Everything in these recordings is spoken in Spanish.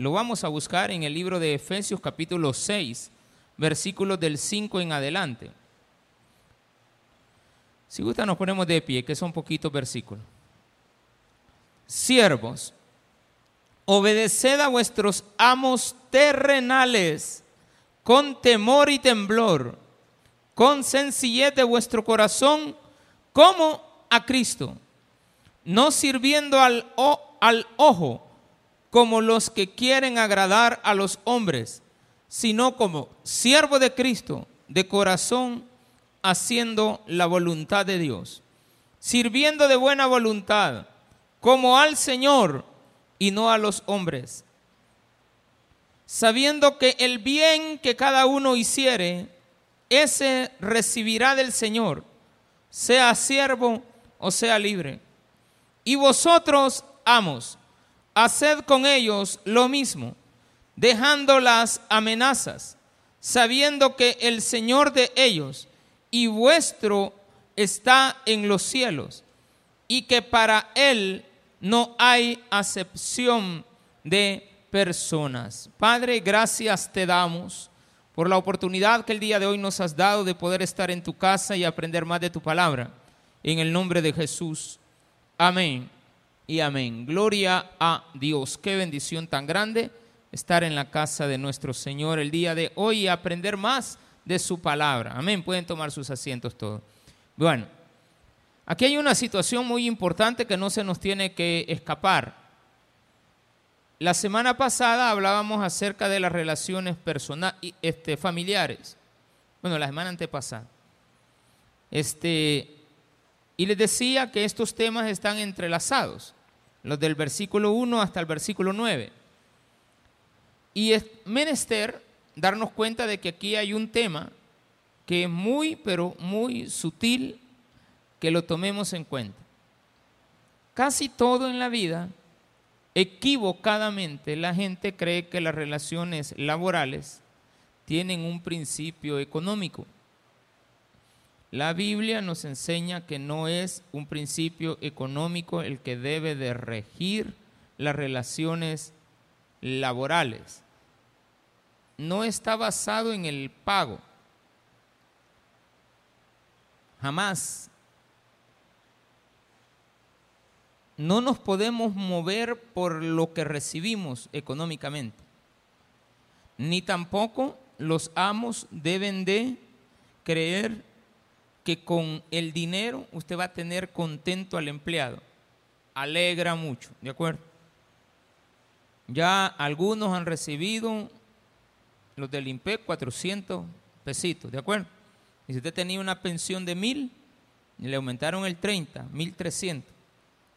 Lo vamos a buscar en el libro de Efesios capítulo 6, versículos del 5 en adelante. Si gusta nos ponemos de pie, que son poquitos versículos. Siervos, obedeced a vuestros amos terrenales con temor y temblor, con sencillez de vuestro corazón, como a Cristo, no sirviendo al, al ojo como los que quieren agradar a los hombres, sino como siervo de Cristo, de corazón, haciendo la voluntad de Dios, sirviendo de buena voluntad, como al Señor y no a los hombres, sabiendo que el bien que cada uno hiciere, ese recibirá del Señor, sea siervo o sea libre. Y vosotros, amos, haced con ellos lo mismo, dejando las amenazas, sabiendo que el Señor de ellos y vuestro está en los cielos, y que para Él no hay acepción de personas. Padre, gracias te damos por la oportunidad que el día de hoy nos has dado de poder estar en tu casa y aprender más de tu palabra. En el nombre de Jesús. Amén y amén. Gloria a Dios. Qué bendición tan grande estar en la casa de nuestro Señor el día de hoy y aprender más de su palabra. Amén. Pueden tomar sus asientos todos. Bueno, aquí hay una situación muy importante que no se nos tiene que escapar. La semana pasada hablábamos acerca de las relaciones personales, este, familiares. Bueno, la semana antepasada. Este, y les decía que estos temas están entrelazados los del versículo 1 hasta el versículo 9. Y es menester darnos cuenta de que aquí hay un tema que es muy, pero muy sutil que lo tomemos en cuenta. Casi todo en la vida, equivocadamente, la gente cree que las relaciones laborales tienen un principio económico. La Biblia nos enseña que no es un principio económico el que debe de regir las relaciones laborales. No está basado en el pago. Jamás. No nos podemos mover por lo que recibimos económicamente. Ni tampoco los amos deben de creer que con el dinero usted va a tener contento al empleado. Alegra mucho, ¿de acuerdo? Ya algunos han recibido los del INPE 400 pesitos, ¿de acuerdo? Y si usted tenía una pensión de mil, le aumentaron el 30, 1300.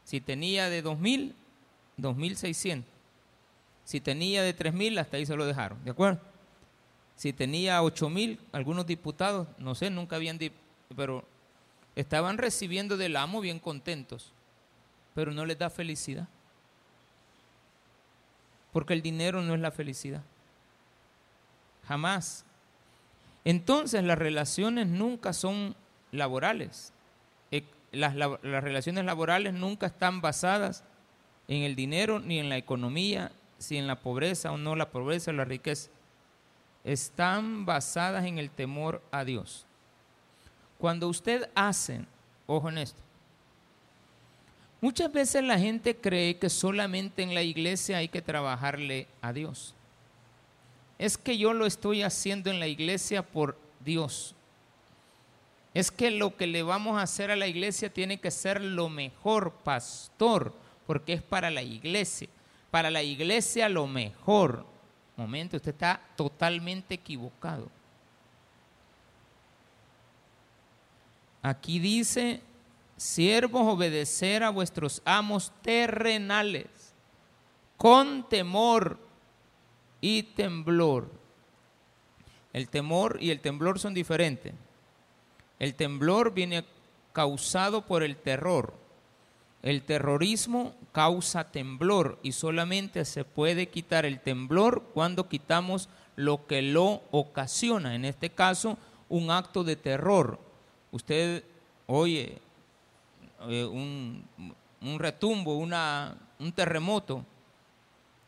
Si tenía de 2000, 2600. Si tenía de 3000, hasta ahí se lo dejaron, ¿de acuerdo? Si tenía 8000, algunos diputados, no sé, nunca habían pero estaban recibiendo del amo bien contentos, pero no les da felicidad. Porque el dinero no es la felicidad. Jamás. Entonces las relaciones nunca son laborales. Eh, las, las, relaciones laborales nunca están basadas en el dinero ni en la economía, si en la pobreza o no la pobreza la riqueza. Están basadas en el temor a Dios. Cuando usted hace, ojo en esto, muchas veces la gente cree que solamente en la iglesia hay que trabajarle a Dios. Es que yo lo estoy haciendo en la iglesia por Dios. Es que lo que le vamos a hacer a la iglesia tiene que ser lo mejor, pastor, porque es para la iglesia. Para la iglesia lo mejor. Momento, usted está totalmente equivocado. Aquí dice, siervos, obedecer a vuestros amos terrenales, con temor y temblor. El temor y el temblor son diferentes. El temblor viene causado por el terror. El terrorismo causa temblor y solamente se puede quitar el temblor cuando quitamos lo que lo ocasiona, en este caso un acto de terror, usted oye eh, un, retumbo, una, un terremoto,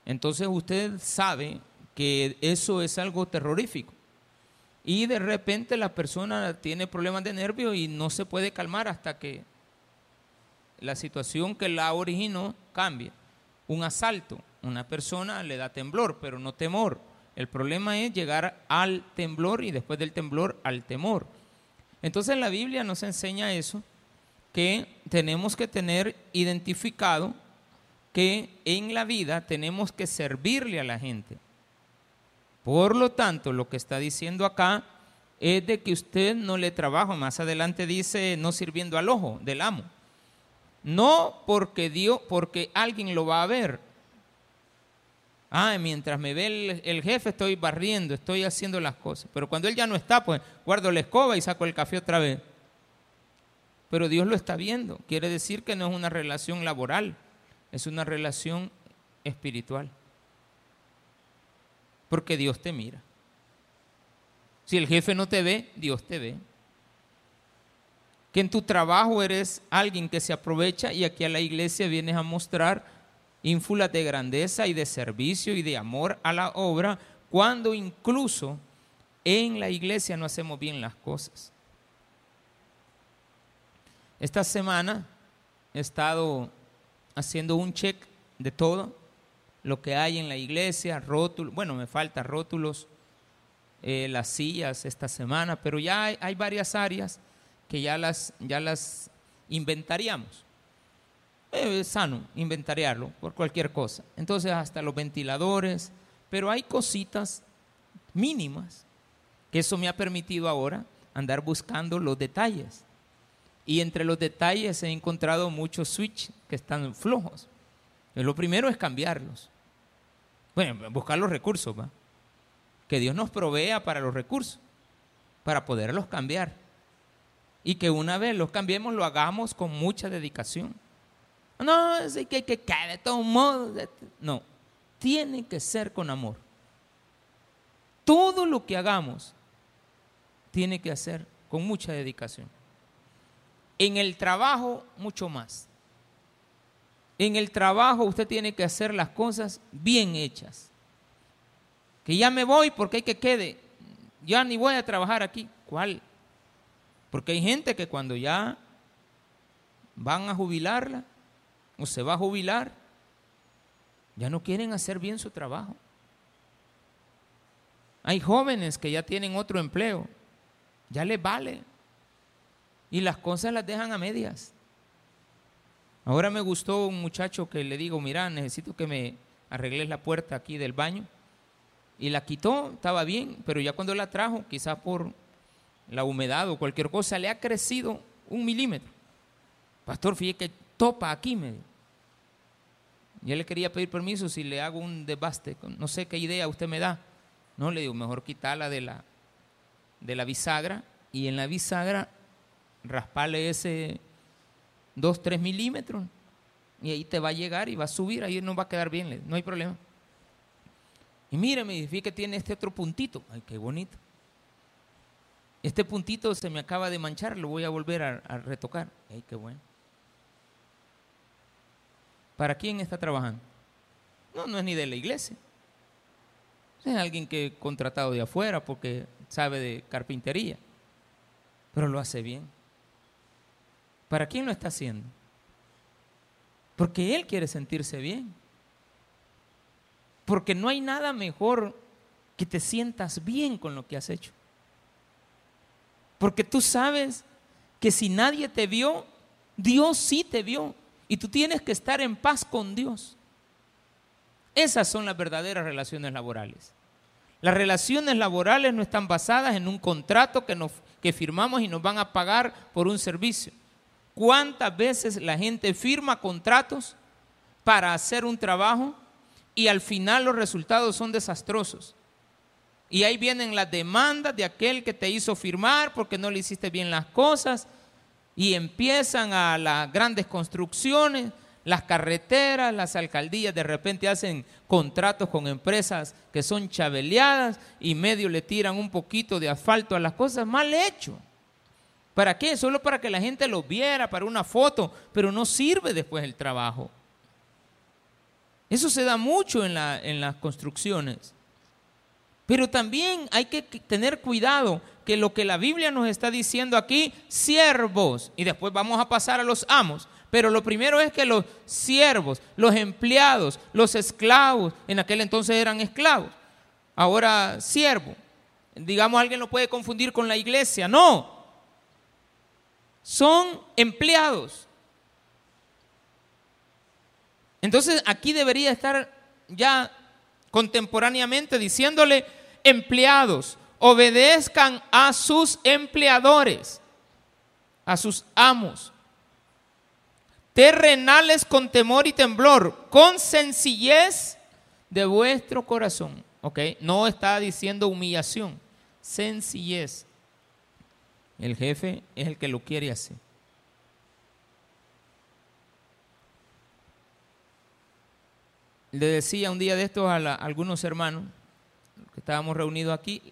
Entonces usted sabe que eso es algo terrorífico. Y de repente la persona tiene problemas de nervio y no se puede calmar hasta que la situación que la originó cambie. Un asalto, una persona le da temblor, pero no temor. El problema es llegar al temblor y después del temblor al temor. Entonces la Biblia nos enseña eso, que tenemos que tener identificado que en la vida tenemos que servirle a la gente. Por lo tanto, lo que está diciendo acá es de que usted no le trabaja, más adelante dice no sirviendo al ojo del amo. No porque Dios, porque alguien lo va a ver, Ah, mientras me ve el, jefe estoy barriendo, estoy haciendo las cosas. Pero cuando él ya no está, pues guardo la escoba y saco el café otra vez. Pero Dios lo está viendo. Quiere decir que no es una relación laboral, es una relación espiritual. Porque Dios te mira. Si el jefe no te ve, Dios te ve. Que en tu trabajo eres alguien que se aprovecha y aquí a la iglesia vienes a mostrar ínfulas de grandeza y de servicio y de amor a la obra, cuando incluso en la iglesia no hacemos bien las cosas. Esta semana he estado haciendo un check de todo lo que hay en la iglesia, rótulos, bueno, me faltan rótulos, eh, las sillas esta semana, pero ya hay, hay, varias áreas que ya las, ya las inventaríamos es sano inventariarlo por cualquier cosa. Entonces hasta los ventiladores, pero hay cositas mínimas que eso me ha permitido ahora andar buscando los detalles. Y entre los detalles he encontrado muchos switch que están flojos. lo primero es cambiarlos. Bueno, buscar los recursos, ¿va? Que Dios nos provea para los recursos, para poderlos cambiar. Y que una vez los cambiemos, lo hagamos con mucha dedicación. No, es que hay que caer de todos modos. No, tiene que ser con amor. Todo lo que hagamos tiene que hacer con mucha dedicación. En el trabajo, mucho más. En el trabajo usted tiene que hacer las cosas bien hechas. Que ya me voy porque hay que quede. Ya ni voy a trabajar aquí. ¿Cuál? Porque hay gente que cuando ya van a jubilarla, o se va a jubilar, ya no quieren hacer bien su trabajo. Hay jóvenes que ya tienen otro empleo, ya les vale. Y las cosas las dejan a medias. Ahora me gustó un muchacho que le digo, mira, necesito que me arregles la puerta aquí del baño. Y la quitó, estaba bien, pero ya cuando la trajo, quizás por la humedad o cualquier cosa, le ha crecido un milímetro. Pastor, fíjate que topa aquí, me Yo le quería pedir permiso si le hago un debaste, no sé qué idea usted me da. No, le digo, mejor quitarla de la, de la bisagra y en la bisagra rasparle ese 2, 3 milímetros y ahí te va a llegar y va a subir, ahí no va a quedar bien, no hay problema. Y mire, me dice que tiene este otro puntito, ay, qué bonito. Este puntito se me acaba de manchar, lo voy a volver a, a retocar, ay, qué bueno. ¿Para quién está trabajando? No, no es ni de la iglesia. Es alguien que he contratado de afuera porque sabe de carpintería. Pero lo hace bien. ¿Para quién lo está haciendo? Porque él quiere sentirse bien. Porque no hay nada mejor que te sientas bien con lo que has hecho. Porque tú sabes que si nadie te vio, Dios sí te vio. Y tú tienes que estar en paz con Dios. Esas son las verdaderas relaciones laborales. Las relaciones laborales no están basadas en un contrato que, nos, que firmamos y nos van a pagar por un servicio. ¿Cuántas veces la gente firma contratos para hacer un trabajo y al final los resultados son desastrosos? Y ahí vienen las demandas de aquel que te hizo firmar porque no le hiciste bien las cosas y empiezan a las grandes construcciones, las carreteras, las alcaldías de repente hacen contratos con empresas que son chabeleadas y medio le tiran un poquito de asfalto a las cosas, mal hecho. ¿Para qué? Solo para que la gente lo viera, para una foto, pero no sirve después el trabajo. Eso se da mucho en, la, en las construcciones. Pero también hay que tener cuidado que lo que la Biblia nos está diciendo aquí, siervos, y después vamos a pasar a los amos, pero lo primero es que los siervos, los empleados, los esclavos, en aquel entonces eran esclavos, ahora siervo, digamos alguien lo puede confundir con la iglesia, no, son empleados. Entonces aquí debería estar ya contemporáneamente diciéndole, empleados, obedezcan a sus empleadores, a sus amos. Terrenales con temor y temblor, con sencillez de vuestro corazón. ¿Ok? No está diciendo humillación, sencillez. El jefe es el que lo quiere hacer. Le decía un día de estos a, algunos hermanos que estábamos reunidos aquí,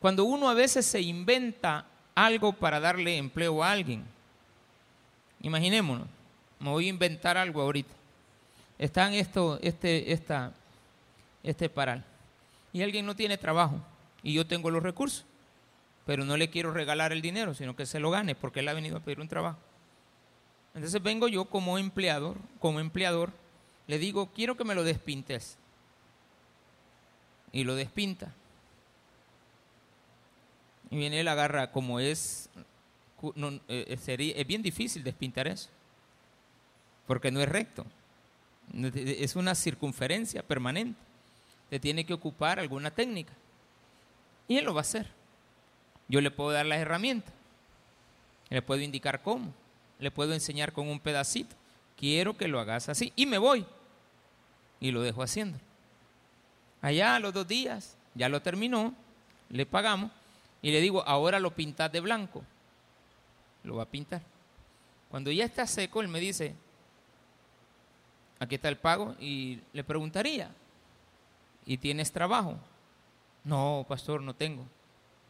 cuando uno a veces se inventa algo para darle empleo a alguien, imaginémonos, me voy a inventar algo ahorita. Está en esto, este, esta, este paral. Y alguien no tiene trabajo y yo tengo los recursos, pero no le quiero regalar el dinero, sino que se lo gane porque él ha venido a pedir un trabajo. Entonces vengo yo como empleador, como empleador, le digo, quiero que me lo despintes. Y lo despinta. Y viene él agarra, como es, eh, sería, es bien difícil despintar eso, porque no es recto, es una circunferencia permanente, te tiene que ocupar alguna técnica. Y él lo va a hacer. Yo le puedo dar las herramientas, le puedo indicar cómo, le puedo enseñar con un pedacito. Quiero que lo hagas así. Y me voy. Y lo dejo haciendo. Allá a los dos días, ya lo terminó, le pagamos y le digo, ahora lo pintas de blanco. Lo va a pintar. Cuando ya está seco, él me dice, aquí está el pago y le preguntaría, ¿y tienes trabajo? No, pastor, no tengo.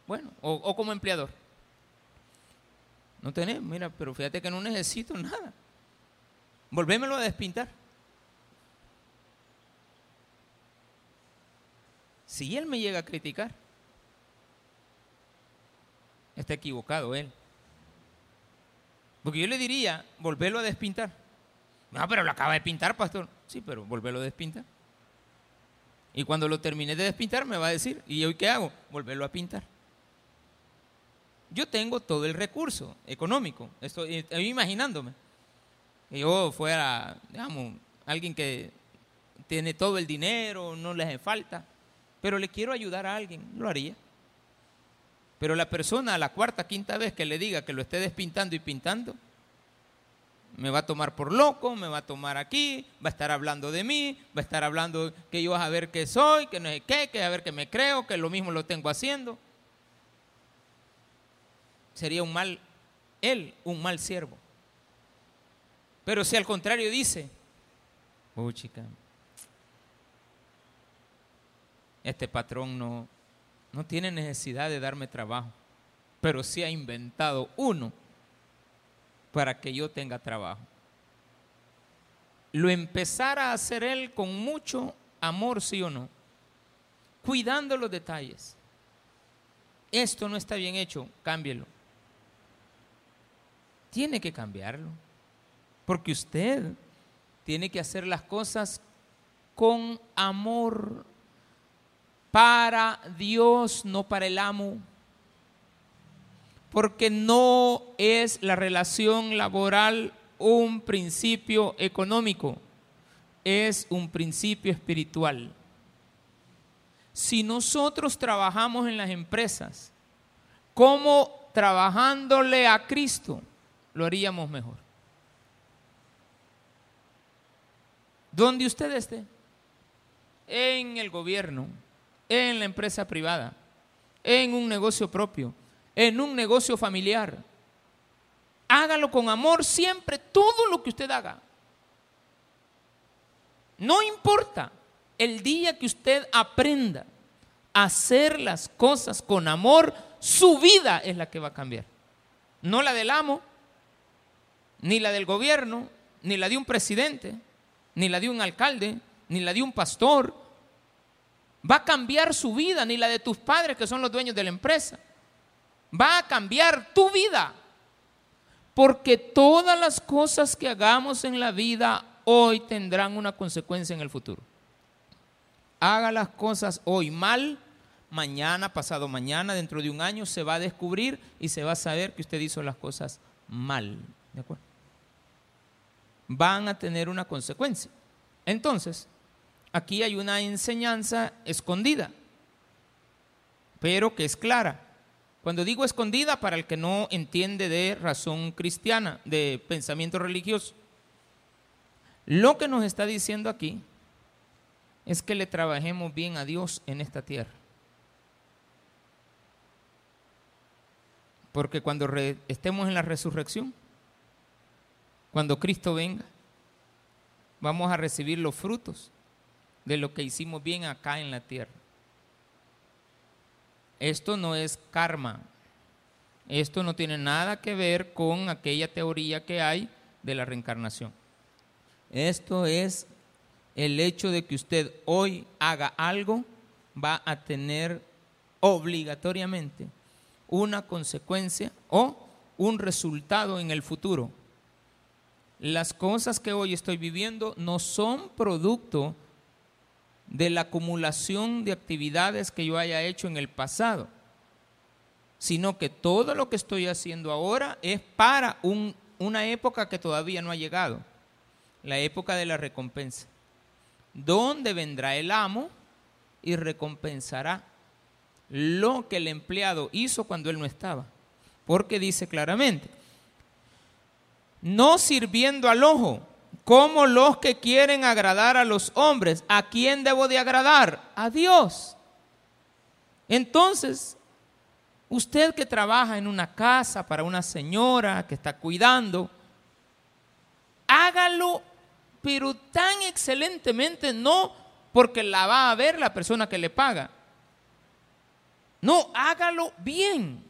Bueno, o, como empleador. No tenés, mira, pero fíjate que no necesito nada. Volvémelo a despintar. Si él me llega a criticar, está equivocado él. Porque yo le diría, volverlo a despintar. No, pero lo acaba de pintar, pastor. Sí, pero volverlo a despintar. Y cuando lo termine de despintar me va a decir, ¿y hoy qué hago? Volverlo a pintar. Yo tengo todo el recurso económico. Estoy, imaginándome. Que yo fuera, digamos, alguien que tiene todo el dinero, no le hace falta, pero le quiero ayudar a alguien, lo haría. Pero la persona a la cuarta, quinta vez que le diga que lo esté despintando y pintando, me va a tomar por loco, me va a tomar aquí, va a estar hablando de mí, va a estar hablando que yo a ver qué soy, que no sé qué, que a ver qué me creo, que lo mismo lo tengo haciendo. Sería un mal, él, un mal siervo. Pero si al contrario dice, oh chica, este patrón no, no tiene necesidad de darme trabajo, pero sí ha inventado uno para que yo tenga trabajo. Lo empezara a hacer él con mucho amor, sí o no, cuidando los detalles. Esto no está bien hecho, cámbielo. Tiene que cambiarlo, porque usted tiene que hacer las cosas con amor para Dios, no para el amo. Porque no es la relación laboral un principio económico, es un principio espiritual. Si nosotros trabajamos en las empresas como trabajándole a Cristo, lo haríamos mejor. Donde usted esté, en el gobierno, en la empresa privada, en un negocio propio, en un negocio familiar. Hágalo con amor siempre, todo lo que usted haga. No importa el día que usted aprenda a hacer las cosas con amor, su vida es la que va a cambiar. No la del amo, ni la del gobierno, ni la de un presidente, ni la de un alcalde, ni la de un pastor, va a cambiar su vida, ni la de tus padres que son los dueños de la empresa. Va a cambiar tu vida. Porque todas las cosas que hagamos en la vida hoy tendrán una consecuencia en el futuro. Haga las cosas hoy mal, mañana, pasado mañana, dentro de un año, se va a descubrir y se va a saber que usted hizo las cosas mal. ¿De acuerdo? Van a tener una consecuencia. Entonces, aquí hay una enseñanza escondida, pero que es clara. Cuando digo escondida, para el que no entiende de razón cristiana, de pensamiento religioso, lo que nos está diciendo aquí es que le trabajemos bien a Dios en esta tierra. Porque cuando estemos en la resurrección, cuando Cristo venga, vamos a recibir los frutos de lo que hicimos bien acá en la tierra. Esto no es karma. Esto no tiene nada que ver con aquella teoría que hay de la reencarnación. Esto es el hecho de que usted hoy haga algo, va a tener obligatoriamente una consecuencia o un resultado en el futuro. Las cosas que hoy estoy viviendo no son producto de la acumulación de actividades que yo haya hecho en el pasado, sino que todo lo que estoy haciendo ahora es para una época que todavía no ha llegado, la época de la recompensa, donde vendrá el amo y recompensará lo que el empleado hizo cuando él no estaba, porque dice claramente, no sirviendo al ojo, como los que quieren agradar a los hombres. ¿A quién debo de agradar? A Dios. Entonces, usted que trabaja en una casa para una señora que está cuidando, hágalo, pero tan excelentemente, no porque la va a ver la persona que le paga. No, hágalo bien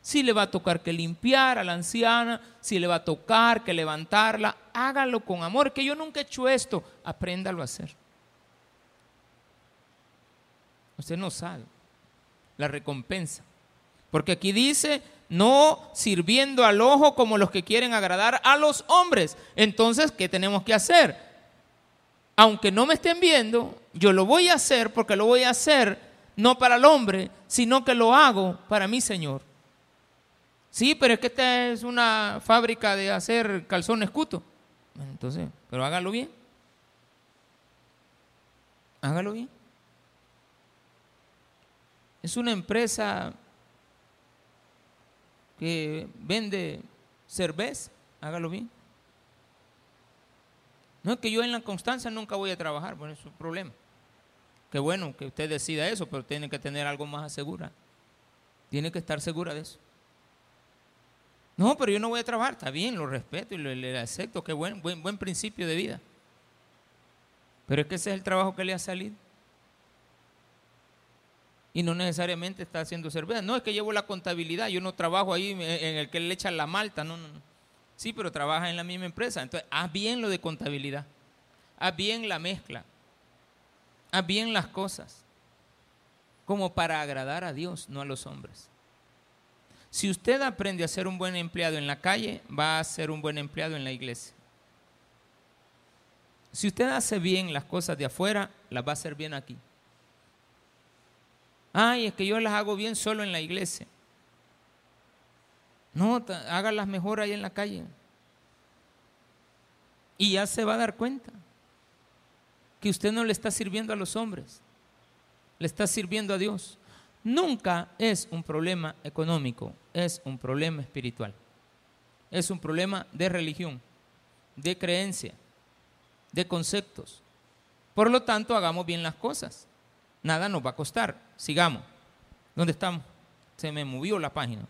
si le va a tocar que limpiar a la anciana, si le va a tocar que levantarla, hágalo con amor, que yo nunca he hecho esto, apréndalo a hacer. Usted no sabe la recompensa. Porque aquí dice, no sirviendo al ojo como los que quieren agradar a los hombres. Entonces, ¿qué tenemos que hacer? Aunque no me estén viendo, yo lo voy a hacer porque lo voy a hacer no para el hombre, sino que lo hago para mi Señor. Sí, pero es que esta es una fábrica de hacer calzones cuto. Entonces, pero hágalo bien. Hágalo bien. Es una empresa que vende cerveza. Hágalo bien. No es que yo en la constancia nunca voy a trabajar, bueno, es un problema. Qué bueno que usted decida eso, pero tiene que tener algo más asegurado. Tiene que estar segura de eso. No, pero yo no voy a trabajar. Está bien, lo respeto y lo, le acepto. Qué buen, buen, buen principio de vida. Pero es que ese es el trabajo que le ha salido. Y no necesariamente está haciendo cerveza. No, es que llevo la contabilidad. Yo no trabajo ahí en el que le echan la malta. No, no, no. Sí, pero trabaja en la misma empresa. Entonces, haz bien lo de contabilidad. Haz bien la mezcla. Haz bien las cosas. Como para agradar a Dios, no a los hombres. Si usted aprende a ser un buen empleado en la calle, va a ser un buen empleado en la iglesia. Si usted hace bien las cosas de afuera, las va a hacer bien aquí. Ay, es que yo las hago bien solo en la iglesia. No, hágalas mejor ahí en la calle. Y ya se va a dar cuenta que usted no le está sirviendo a los hombres, le está sirviendo a Dios nunca es un problema económico, es un problema espiritual. Es un problema de religión, de creencia, de conceptos. Por lo tanto, hagamos bien las cosas. Nada nos va a costar. Sigamos. ¿Dónde estamos? Se me movió la página.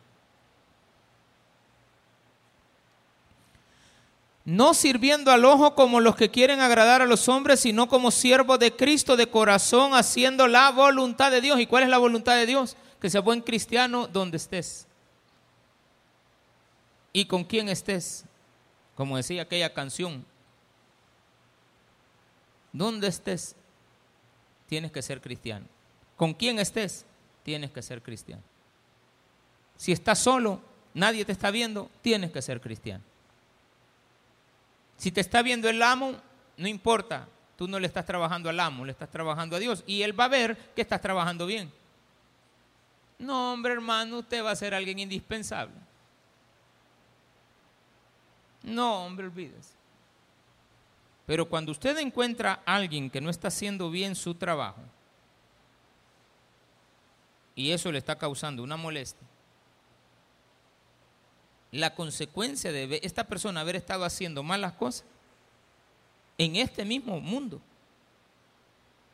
No sirviendo al ojo como los que quieren agradar a los hombres, sino como siervos de Cristo de corazón, haciendo la voluntad de Dios. ¿Y cuál es la voluntad de Dios? Que sea buen cristiano donde estés. Y con quién estés. Como decía aquella canción. donde estés, tienes que ser cristiano. Con quien estés, tienes que ser cristiano. Si estás solo, nadie te está viendo, tienes que ser cristiano. Si te está viendo el amo, no importa, tú no le estás trabajando al amo, le estás trabajando a Dios y él va a ver que estás trabajando bien. No, hombre hermano, usted va a ser alguien indispensable. No, hombre, olvídese. Pero cuando usted encuentra a alguien que no está haciendo bien su trabajo y eso le está causando una molestia, la consecuencia de esta persona haber estado haciendo malas cosas en este mismo mundo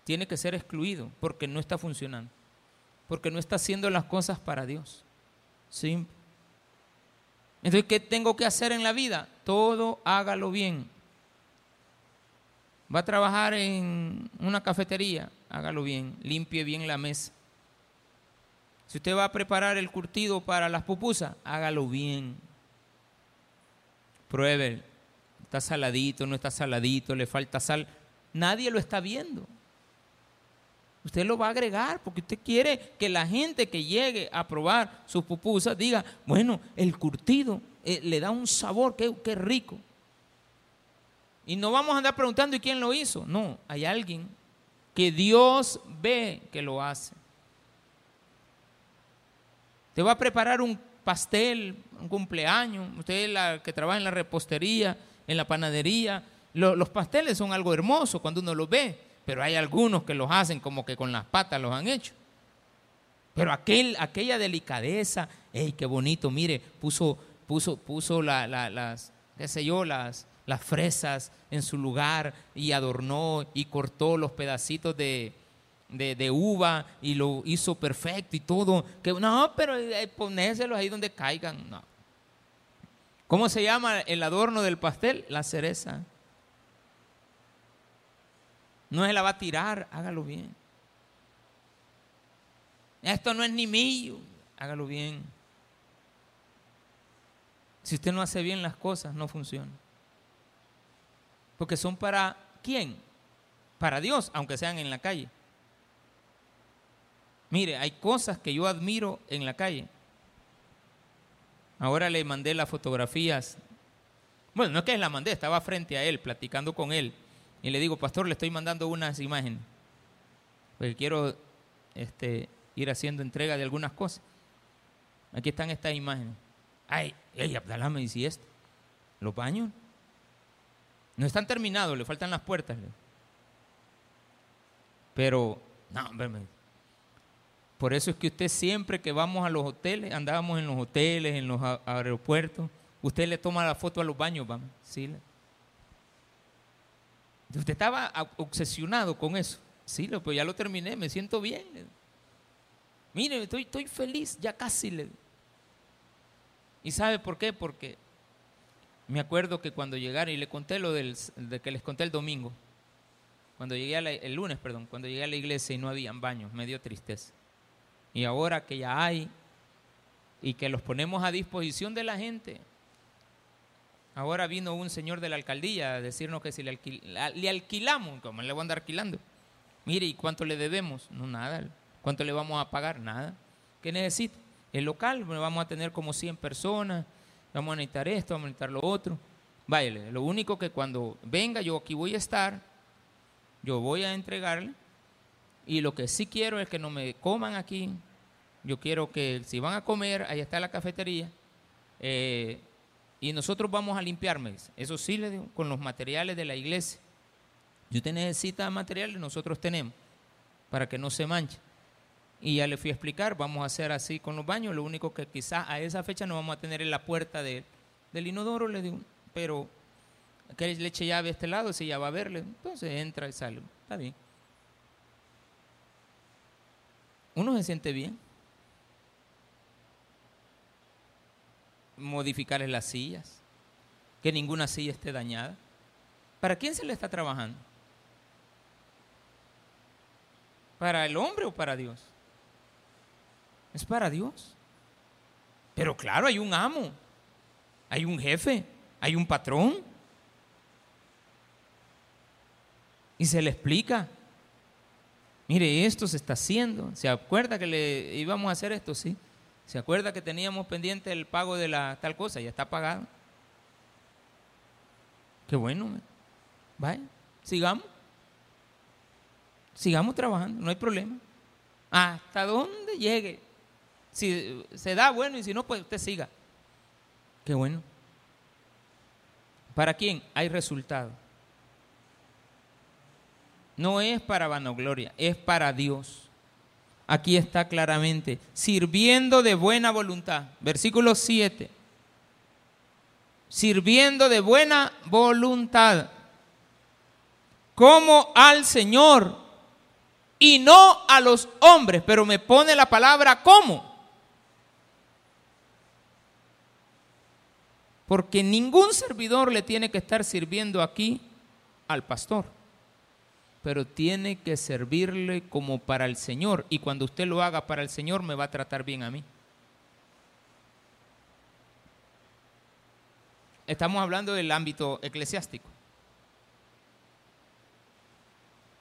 tiene que ser excluido porque no está funcionando, porque no está haciendo las cosas para Dios. Simple. Entonces, ¿qué tengo que hacer en la vida? Todo hágalo bien. Va a trabajar en una cafetería, hágalo bien, limpie bien la mesa. Si usted va a preparar el curtido para las pupusas, hágalo bien. Pruebe, está saladito, no está saladito, le falta sal. Nadie lo está viendo. Usted lo va a agregar porque usted quiere que la gente que llegue a probar sus pupusas diga, bueno, el curtido eh, le da un sabor, qué, qué rico. Y no vamos a andar preguntando, ¿y quién lo hizo? No, hay alguien que Dios ve que lo hace. Te va a preparar un pastel, un cumpleaños, usted que trabaja en la repostería, en la panadería, los pasteles son algo hermoso cuando uno los ve, pero hay algunos que los hacen como que con las patas los han hecho. Pero aquel, aquella delicadeza, ¡ey, qué bonito! Mire, puso, puso, puso las, qué sé yo, las, las fresas en su lugar y adornó y cortó los pedacitos de, de, uva y lo hizo perfecto y todo. Que, no, pero eh, ponérselos ahí donde caigan. No. ¿Cómo se llama el adorno del pastel? La cereza. No se la va a tirar, hágalo bien. Esto no es ni mío, hágalo bien. Si usted no hace bien las cosas, no funciona. Porque son para quién? Para Dios, aunque sean en la calle. Mire, hay cosas que yo admiro en la calle. Ahora le mandé las fotografías. Bueno, no es que la mandé, estaba frente a él, platicando con él. Y le digo, pastor, le estoy mandando unas imágenes. Porque quiero este, ir haciendo entrega de algunas cosas. Aquí están estas imágenes. Ay, ey, Abdalá me dice esto. Los baños. No están terminados, le faltan las puertas. Pero, no, hombre, por eso es que usted siempre que vamos a los hoteles, andábamos en los hoteles, en los aeropuertos, usted le toma la foto a los baños, vamos. ¿sí? Usted estaba obsesionado con eso. Sí, pues ya lo terminé, me siento bien. Mire, estoy, feliz, ya casi le. ¿Y sabe por qué? Porque me acuerdo que cuando llegaron, y le conté lo del, de que les conté el domingo, cuando llegué a el lunes, perdón, cuando llegué a la iglesia y no habían baños, me dio tristeza. Y ahora que ya hay y que los ponemos a disposición de la gente. Ahora vino un señor de la alcaldía a decirnos que si le, alquilamos, ¿cómo le voy a andar alquilando? Mire, ¿y cuánto le debemos? No, nada. ¿Cuánto le vamos a pagar? Nada. ¿Qué necesita? El local, vamos a tener como 100 personas, vamos a necesitar esto, vamos a necesitar lo otro. Vaya, lo único que cuando venga yo aquí voy a estar, yo voy a entregarle y lo que sí quiero es que no me coman aquí. Yo quiero que si van a comer, ahí está la cafetería. Eh, y nosotros vamos a limpiarme. Eso sí le digo, con los materiales de la iglesia. Si usted necesita materiales, nosotros tenemos, para que no se manche. Y ya le fui a explicar, vamos a hacer así con los baños. Lo único que quizás a esa fecha no vamos a tener en la puerta del inodoro, le digo, pero que le eche llave a este lado, si ya va a verle, entonces entra y sale. Está bien. Uno se siente bien. Modificarles las sillas, que ninguna silla esté dañada. ¿Para quién se le está trabajando? ¿Para el hombre o para Dios? Es para Dios. Pero claro, hay un amo, hay un jefe, hay un patrón. Y se le explica. Mire, esto se está haciendo. ¿Se acuerda que le íbamos a hacer esto? Sí. ¿Se acuerda que teníamos pendiente el pago de la tal cosa? Ya está pagado. Qué bueno. Vaya, sigamos. Sigamos trabajando, no hay problema. Hasta donde llegue. Si se da, bueno, y si no, pues usted siga. Qué bueno. ¿Para quién? Hay resultado. No es para vanagloria, es para Dios. Aquí está claramente, sirviendo de buena voluntad. Versículo 7. Sirviendo de buena voluntad. Como al Señor y no a los hombres, pero me pone la palabra como. Porque ningún servidor le tiene que estar sirviendo aquí al pastor, pero tiene que servirle como para el Señor. Y cuando usted lo haga para el Señor, me va a tratar bien a mí. Estamos hablando del ámbito eclesiástico.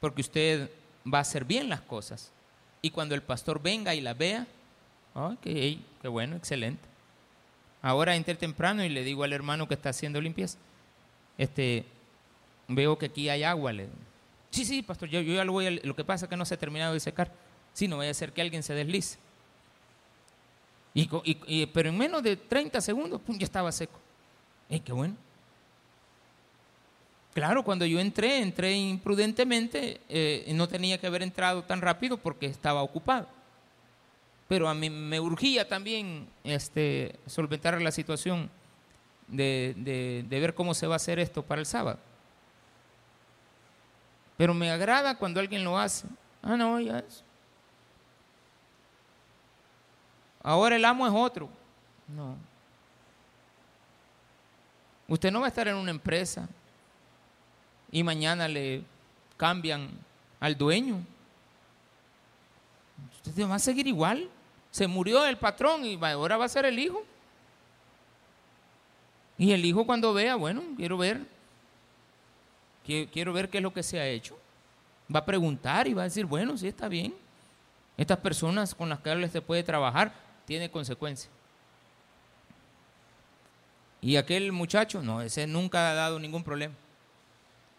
Porque usted va a hacer bien las cosas. Y cuando el pastor venga y la vea, oh, qué, qué bueno, excelente. Ahora entré temprano y le digo al hermano que está haciendo limpieza, este, veo que aquí hay agua. Le, sí, sí, pastor, yo, ya lo voy a, lo que pasa es que no se ha terminado de secar. Sí, no vaya a ser que alguien se deslice. Y, pero en menos de 30 segundos, pum, ya estaba seco. ¡Ey, qué bueno! Claro, cuando yo entré, entré imprudentemente, eh, no tenía que haber entrado tan rápido porque estaba ocupado. Pero a mí me urgía también este, solventar la situación de, ver cómo se va a hacer esto para el sábado. Pero me agrada cuando alguien lo hace. Ah, no, ya es. Ahora el amo es otro. No. Usted no va a estar en una empresa y mañana le cambian al dueño. Usted va a seguir igual. Se murió el patrón y ahora va a ser el hijo. Y el hijo cuando vea, bueno, quiero ver, quiero ver qué es lo que se ha hecho. Va a preguntar y va a decir, bueno, sí está bien. Estas personas con las que él se puede trabajar tiene consecuencias. Y aquel muchacho, no, ese nunca ha dado ningún problema.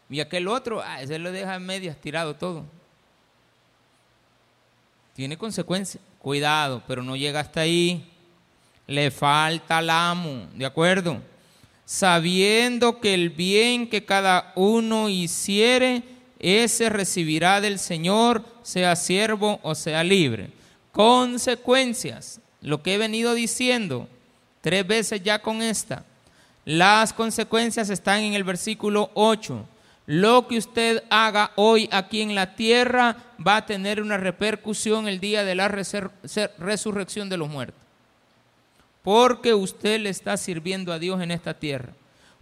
Y aquel otro, ah, ese lo deja en medias, tirado todo. Tiene consecuencias. Cuidado, pero no llega hasta ahí. Le falta el amo, ¿de acuerdo? Sabiendo que el bien que cada uno hiciere, ese recibirá del Señor, sea siervo o sea libre. Consecuencias, lo que he venido diciendo tres veces ya con esta. Las consecuencias están en el versículo 8 lo que usted haga hoy aquí en la tierra va a tener una repercusión el día de la resurrección de los muertos. Porque usted le está sirviendo a Dios en esta tierra.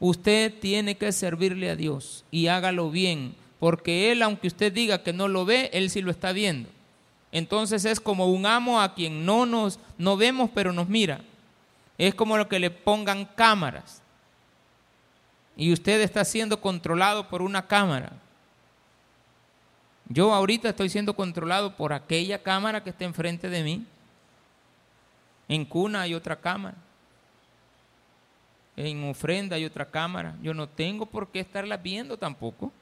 Usted tiene que servirle a Dios y hágalo bien, porque Él, aunque usted diga que no lo ve, Él sí lo está viendo. Entonces es como un amo a quien no nos no vemos, pero nos mira. Es como lo que le pongan cámaras y usted está siendo controlado por una cámara. Yo ahorita estoy siendo controlado por aquella cámara que está enfrente de mí. En cuna hay otra cámara. En ofrenda hay otra cámara. Yo no tengo por qué estarla viendo tampoco.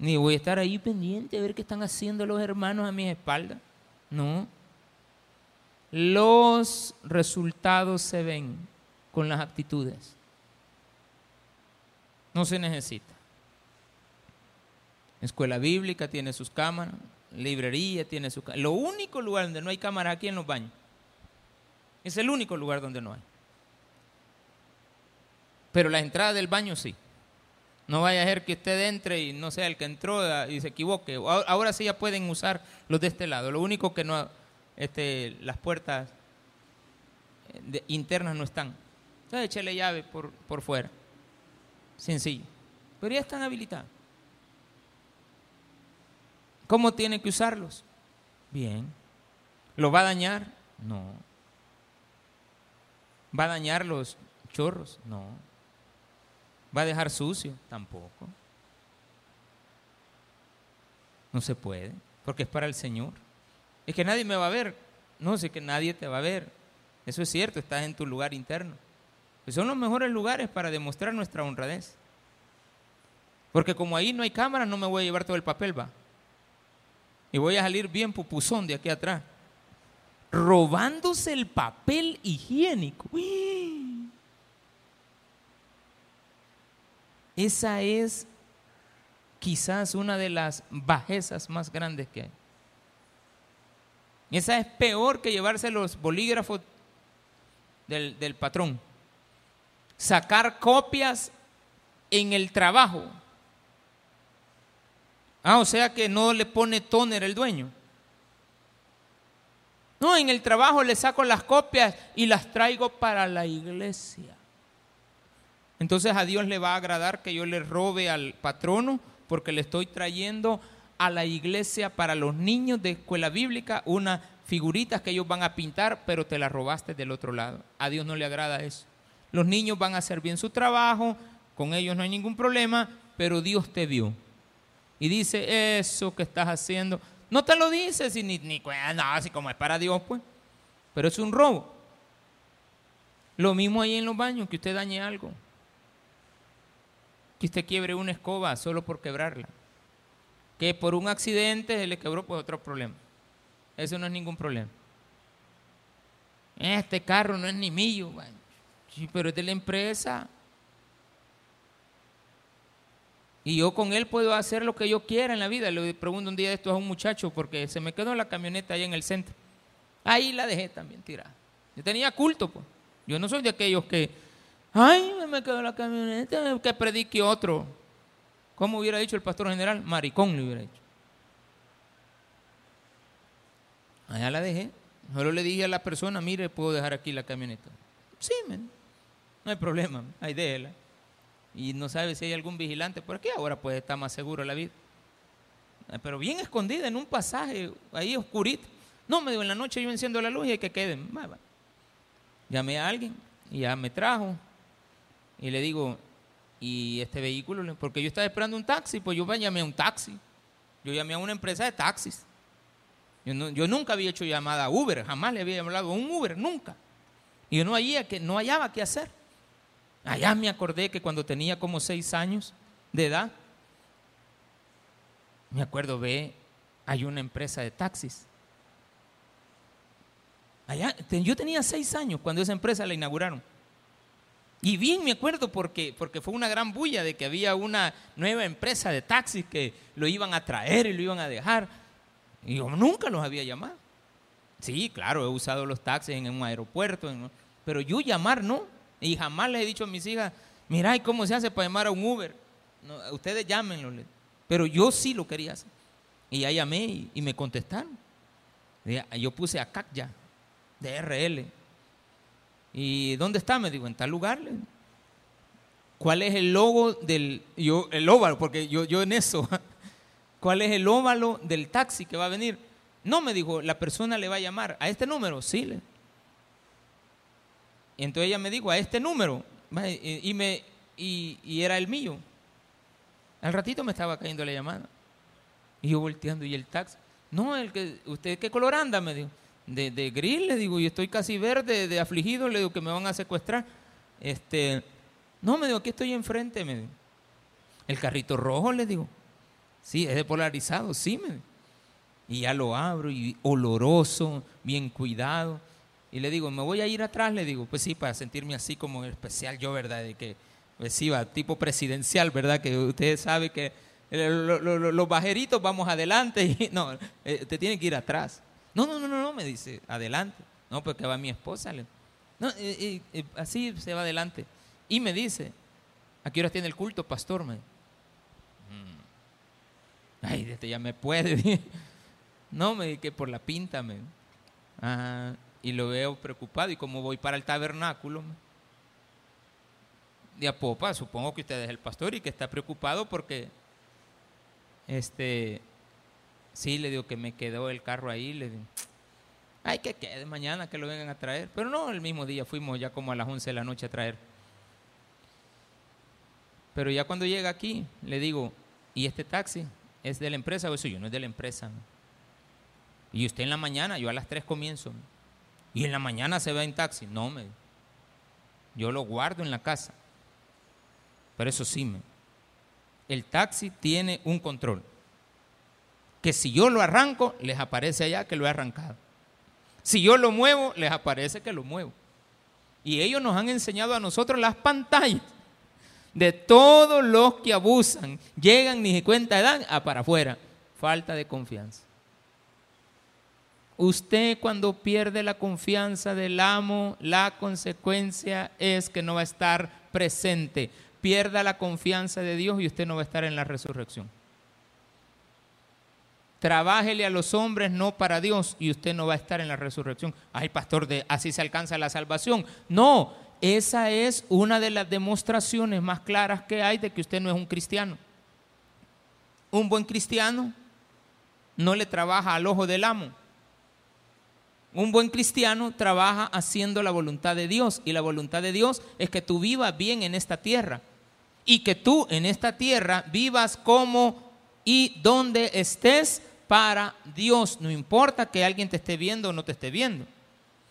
Ni voy a estar ahí pendiente a ver qué están haciendo los hermanos a mi espalda. No. Los resultados se ven con las actitudes. No se necesita. Escuela bíblica tiene sus cámaras, librería tiene su cámara. Lo único lugar donde no hay cámara aquí en los baños. Es el único lugar donde no hay. Pero la entrada del baño sí. No vaya a ser que usted entre y no sea el que entró y se equivoque. Ahora sí ya pueden usar los de este lado. Lo único que no, este, las puertas eh, internas no están. Entonces échele llave por, por fuera. Sencillo. Pero ya están habilitados. ¿Cómo tiene que usarlos? Bien. ¿Lo va a dañar? No. ¿Va a dañar los chorros? No. ¿Va a dejar sucio? Tampoco. No se puede, porque es para el Señor. Es que nadie me va a ver. No, sé que nadie te va a ver. Eso es cierto, estás en tu lugar interno. Pues son los mejores lugares para demostrar nuestra honradez. Porque como ahí no hay cámara, no me voy a llevar todo el papel, va. Y voy a salir bien pupuzón de aquí atrás. Robándose el papel higiénico. Esa es quizás una de las bajezas más grandes que hay. Esa es peor que llevarse los bolígrafos del, del patrón. Sacar copias en el trabajo. Ah, o sea que no le pone tóner el dueño. No, en el trabajo le saco las copias y las traigo para la iglesia. Entonces a Dios le va a agradar que yo le robe al patrono porque le estoy trayendo a la iglesia para los niños de escuela bíblica unas figuritas que ellos van a pintar, pero te las robaste del otro lado. A Dios no le agrada eso. Los niños van a hacer bien su trabajo, con ellos no hay ningún problema, pero Dios te vio. Y dice, eso que estás haciendo, no te lo dices, ni, ni no, así como es para Dios, pues. Pero es un robo. Lo mismo ahí en los baños, que usted dañe algo que usted quiebre una escoba solo por quebrarla. Que por un accidente se le quebró, pues otro problema. Eso no es ningún problema. Este carro no es ni mío, sí, pero es de la empresa. Y yo con él puedo hacer lo que yo quiera en la vida. Le pregunto un día de esto a un muchacho porque se me quedó la camioneta ahí en el centro. Ahí la dejé también tirada. Yo tenía culto, pues. Yo no soy de aquellos que Ay, me quedó la camioneta, que predique otro. ¿Cómo hubiera dicho el pastor general? Maricón le hubiera dicho. Allá la dejé. Solo le dije a la persona, mire, puedo dejar aquí la camioneta. Sí, men. no hay problema, ahí déjela. Y no sabe si hay algún vigilante por aquí, ahora pues está más seguro la vida. Pero bien escondida en un pasaje, ahí oscurito. No, me digo, en la noche yo enciendo la luz y hay que queden. Llamé a alguien y ya me trajo. Y le digo, ¿y este vehículo? Porque yo estaba esperando un taxi, pues yo llamé a un taxi. Yo llamé a una empresa de taxis. Yo, nunca había hecho llamada a Uber, jamás le había hablado a un Uber, nunca. Y yo no, hallaba, que, no hallaba qué hacer. Allá me acordé que cuando tenía como seis años de edad, me acuerdo, ve, hay una empresa de taxis. Allá, yo tenía seis años cuando esa empresa la inauguraron. Y bien me acuerdo porque, porque fue una gran bulla de que había una nueva empresa de taxis que lo iban a traer y lo iban a dejar. Y yo nunca los había llamado. Sí, claro, he usado los taxis en un aeropuerto, pero yo llamar no. Y jamás les he dicho a mis hijas, mira, cómo se hace para llamar a un Uber? ustedes llámenlo. Pero yo sí lo quería hacer. Y ya llamé y, me contestaron. Yo puse a CAC ya, de RL. ¿Y dónde está? Me digo, en tal lugar. ¿Cuál es el logo del, yo, el óvalo, porque yo, yo en eso, ¿cuál es el óvalo del taxi que va a venir? No, me dijo, la persona le va a llamar a este número, sí. Y entonces ella me dijo, a este número, y, me, y, era el mío. Al ratito me estaba cayendo la llamada. Y yo volteando, y el taxi, no, el que, ¿usted qué color anda? Me dijo de, de gris, le digo, y estoy casi verde, de afligido, le digo que me van a secuestrar. Este, no, me digo, aquí estoy enfrente, me digo. El carrito rojo, le digo. Sí, es de polarizado, sí, me digo. Y ya lo abro, y oloroso, bien cuidado. Y le digo, me voy a ir atrás, le digo, pues sí, para sentirme así como especial yo, ¿verdad? De que, pues sí, va, tipo presidencial, ¿verdad? Que ustedes saben que los bajeritos vamos adelante y no, eh, te tienen que ir atrás. No, no, no, no, me dice, adelante. No, porque va mi esposa. No, así se va adelante. Y me dice, ¿a qué hora tiene el culto, pastor? Me, mm. Ay, este ya me puede. no, me que por la pinta. Me, y lo veo preocupado. Y como voy para el tabernáculo, de a popa, supongo que usted es el pastor y que está preocupado porque este Sí, le digo que me quedó el carro ahí, le digo, ay, que quede mañana que lo vengan a traer. Pero no, el mismo día fuimos ya como a las 11 de la noche a traer. Pero ya cuando llega aquí, le digo, ¿y este taxi? es de la empresa, o eso yo no es de la empresa. Y usted en la mañana, yo a las 3 comienzo. Y en la mañana se va en taxi. No, me. Yo lo guardo en la casa. Pero eso sí, me. El taxi tiene un control. Que si yo lo arranco, les aparece allá que lo he arrancado. Si yo lo muevo, les aparece que lo muevo. Y ellos nos han enseñado a nosotros las pantallas de todos los que abusan, llegan ni cuenta dan a para afuera. Falta de confianza. Usted cuando pierde la confianza del amo, la consecuencia es que no va a estar presente. Pierda la confianza de Dios y usted no va a estar en la resurrección. Trabájele a los hombres no para Dios y usted no va a estar en la resurrección. Ay, pastor, de, así se alcanza la salvación. No, esa es una de las demostraciones más claras que hay de que usted no es un cristiano. Un buen cristiano no le trabaja al ojo del amo. Un buen cristiano trabaja haciendo la voluntad de Dios y la voluntad de Dios es que tú vivas bien en esta tierra y que tú en esta tierra vivas como y donde estés para Dios, no importa que alguien te esté viendo o no te esté viendo.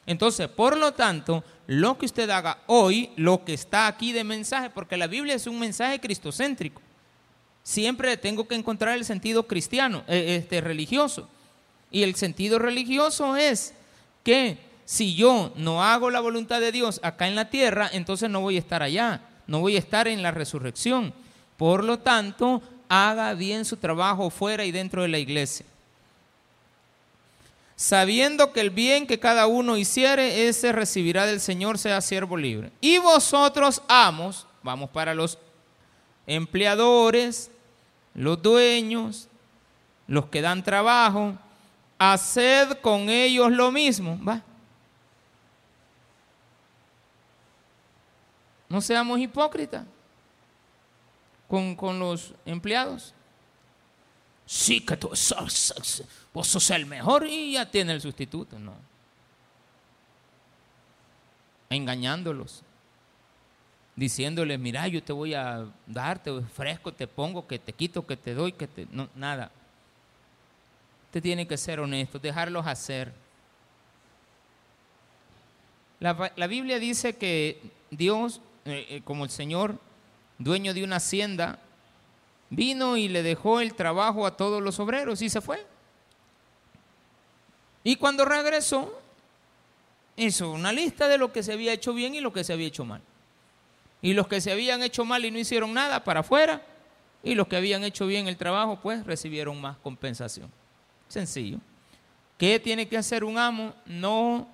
Entonces, por lo tanto, lo que usted haga hoy, lo que está aquí de mensaje, porque la Biblia es un mensaje cristocéntrico. Siempre tengo que encontrar el sentido cristiano, eh, este, religioso. Y el sentido religioso es que si yo no hago la voluntad de Dios acá en la tierra, entonces no voy a estar allá, no voy a estar en la resurrección. Por lo tanto, haga bien su trabajo fuera y dentro de la iglesia. Sabiendo que el bien que cada uno hiciere, ese recibirá del Señor, sea siervo libre. Y vosotros, amos, vamos para los empleadores, los dueños, los que dan trabajo, haced con ellos lo mismo. ¿va? No seamos hipócritas con, los empleados. Sí, que tú vos sos el mejor y ya tiene el sustituto. No. Engañándolos. Diciéndoles, mira, yo te voy a dar, te ofrezco, te pongo, que te quito, que te doy, que te... No, nada. Usted tiene que ser honesto, dejarlos hacer. La, Biblia dice que Dios, eh, eh, como el Señor, dueño de una hacienda, vino y le dejó el trabajo a todos los obreros y se fue. Y cuando regresó, hizo una lista de lo que se había hecho bien y lo que se había hecho mal. Y los que se habían hecho mal y no hicieron nada para afuera, y los que habían hecho bien el trabajo, pues recibieron más compensación. Sencillo. ¿Qué tiene que hacer un amo? No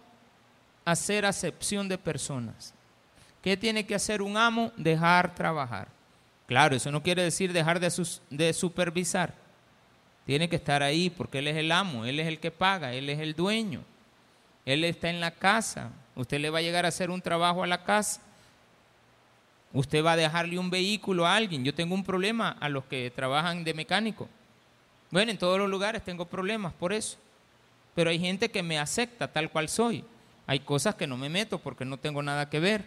hacer acepción de personas. ¿Qué tiene que hacer un amo? Dejar trabajar. Claro, eso no quiere decir dejar de, de, supervisar. Tiene que estar ahí porque Él es el amo, Él es el que paga, Él es el dueño. Él está en la casa. Usted le va a llegar a hacer un trabajo a la casa. Usted va a dejarle un vehículo a alguien. Yo tengo un problema a los que trabajan de mecánico. Bueno, en todos los lugares tengo problemas por eso. Pero hay gente que me acepta tal cual soy. Hay cosas que no me meto porque no tengo nada que ver.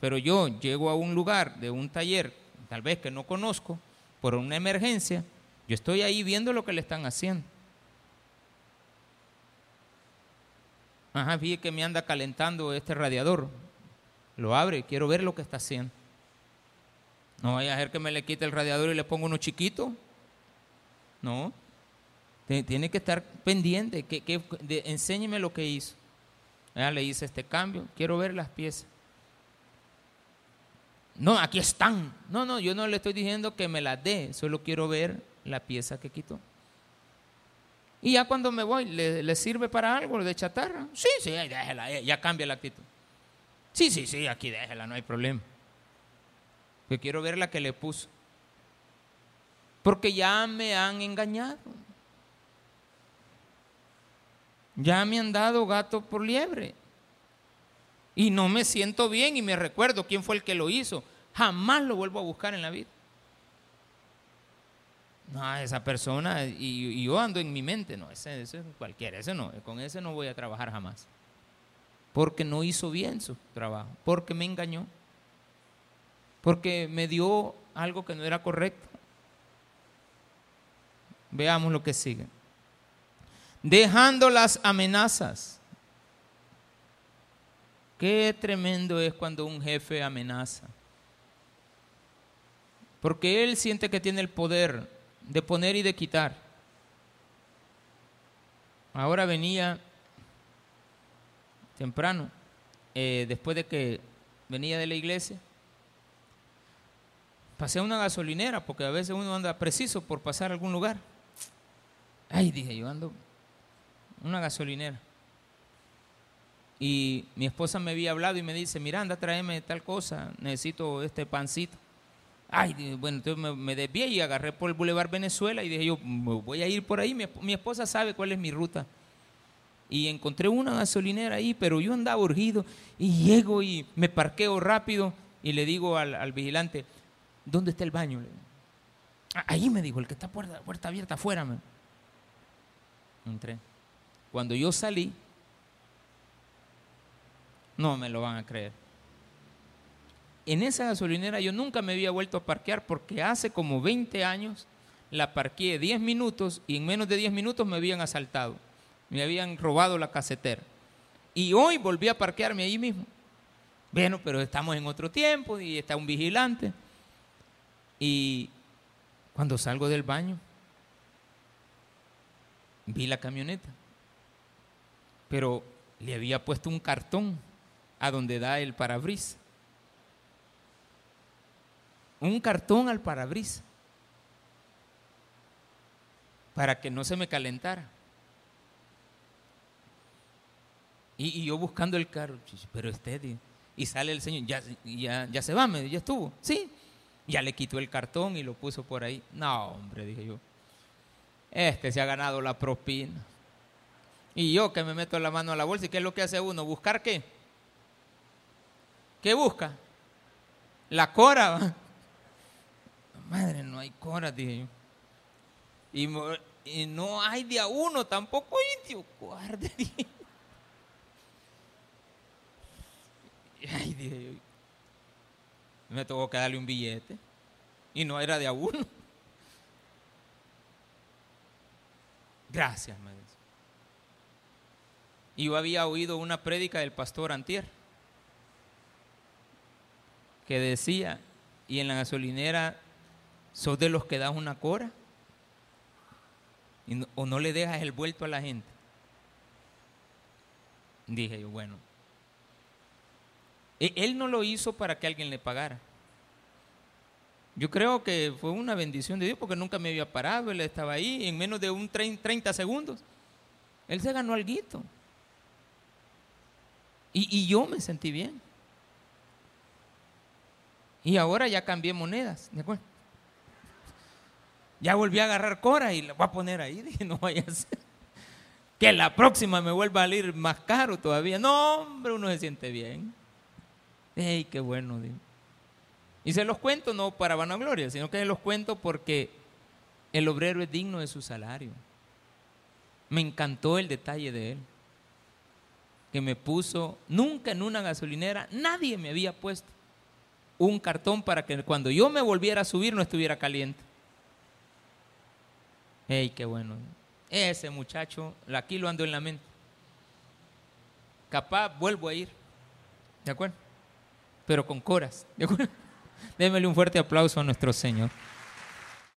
Pero yo llego a un lugar de un taller, tal vez que no conozco, por una emergencia, yo estoy ahí viendo lo que le están haciendo. Ajá, vi que me anda calentando este radiador. Lo abre, quiero ver lo que está haciendo. No vaya a ser que me le quite el radiador y le ponga uno chiquito. No. Tiene que estar pendiente. Que, enséñeme lo que hizo. Ya le hice este cambio. Quiero ver las piezas. No, aquí están. No, no, yo no le estoy diciendo que me las dé, solo quiero ver la pieza que quitó. Y ya cuando me voy, ¿le, sirve para algo de chatarra? Sí, sí, déjela, eh, ya cambia la actitud. Sí, sí, sí, aquí déjela, no hay problema. Yo quiero ver la que le puso. Porque ya me han engañado. Ya me han dado gato por liebre y no me siento bien y me recuerdo quién fue el que lo hizo, jamás lo vuelvo a buscar en la vida. No, esa persona, y, yo ando en mi mente, no, ese, ese es cualquiera, ese no, con ese no voy a trabajar jamás. Porque no hizo bien su trabajo, porque me engañó, porque me dio algo que no era correcto. Veamos lo que sigue. Dejando las amenazas. Qué tremendo es cuando un jefe amenaza. Porque él siente que tiene el poder de poner y de quitar. Ahora venía temprano, eh, después de que venía de la iglesia, pasé a una gasolinera, porque a veces uno anda preciso por pasar a algún lugar. Ay, dije, yo ando una gasolinera. Y mi esposa me había hablado y me dice, Miranda, tráeme tal cosa, necesito este pancito. Ay, bueno, entonces me, me, desvié y agarré por el Boulevard Venezuela y dije yo, voy a ir por ahí, mi, mi, esposa sabe cuál es mi ruta. Y encontré una gasolinera ahí, pero yo andaba urgido y llego y me parqueo rápido y le digo al, al vigilante, ¿dónde está el baño? Ah, ahí me dijo, el que está puerta, puerta abierta afuera. Me. Entré. Cuando yo salí, no me lo van a creer. En esa gasolinera yo nunca me había vuelto a parquear porque hace como 20 años la parqueé 10 minutos y en menos de 10 minutos me habían asaltado. Me habían robado la casetera. Y hoy volví a parquearme ahí mismo. Bueno, pero estamos en otro tiempo y está un vigilante. Y cuando salgo del baño, vi la camioneta. Pero le había puesto un cartón a donde da el parabrisas. Un cartón al parabrisas. Para que no se me calentara. Y, yo buscando el carro, pero este, y sale el señor, ya, ya, ya se va, me, ya estuvo. Sí, ya le quitó el cartón y lo puso por ahí. No, hombre, dije yo. Este se ha ganado la propina. Y yo que me meto la mano a la bolsa, ¿y qué es lo que hace uno? ¿Buscar qué? ¿Qué busca? La cora. Madre, no hay cora, dije yo. Y, no hay de a uno tampoco indio. Guarde, dije. Ay, dije yo. Me tuvo que darle un billete. Y no era de a uno. Gracias, me dice. Y yo había oído una prédica del pastor Antier que decía, y en la gasolinera, ¿sos de los que das una cora? ¿O no le dejas el vuelto a la gente? Dije yo, bueno, él no lo hizo para que alguien le pagara. Yo creo que fue una bendición de Dios porque nunca me había parado, él estaba ahí en menos de un 30 segundos. Él se ganó algo. Y, y yo me sentí bien. Y ahora ya cambié monedas, ¿de acuerdo? Ya volví a agarrar cora y la voy a poner ahí. Dije, no vaya a ser. Que la próxima me vuelva a salir más caro todavía. No, hombre, uno se siente bien. ¡Ey, qué bueno! Dios. Y se los cuento no para vanagloria, sino que se los cuento porque el obrero es digno de su salario. Me encantó el detalle de él. Que me puso, nunca en una gasolinera, nadie me había puesto un cartón para que cuando yo me volviera a subir no estuviera caliente. ¡Ey, qué bueno! Ese muchacho, aquí lo ando en la mente. Capaz vuelvo a ir. ¿De acuerdo? Pero con coras. ¿De acuerdo? Démele un fuerte aplauso a nuestro Señor.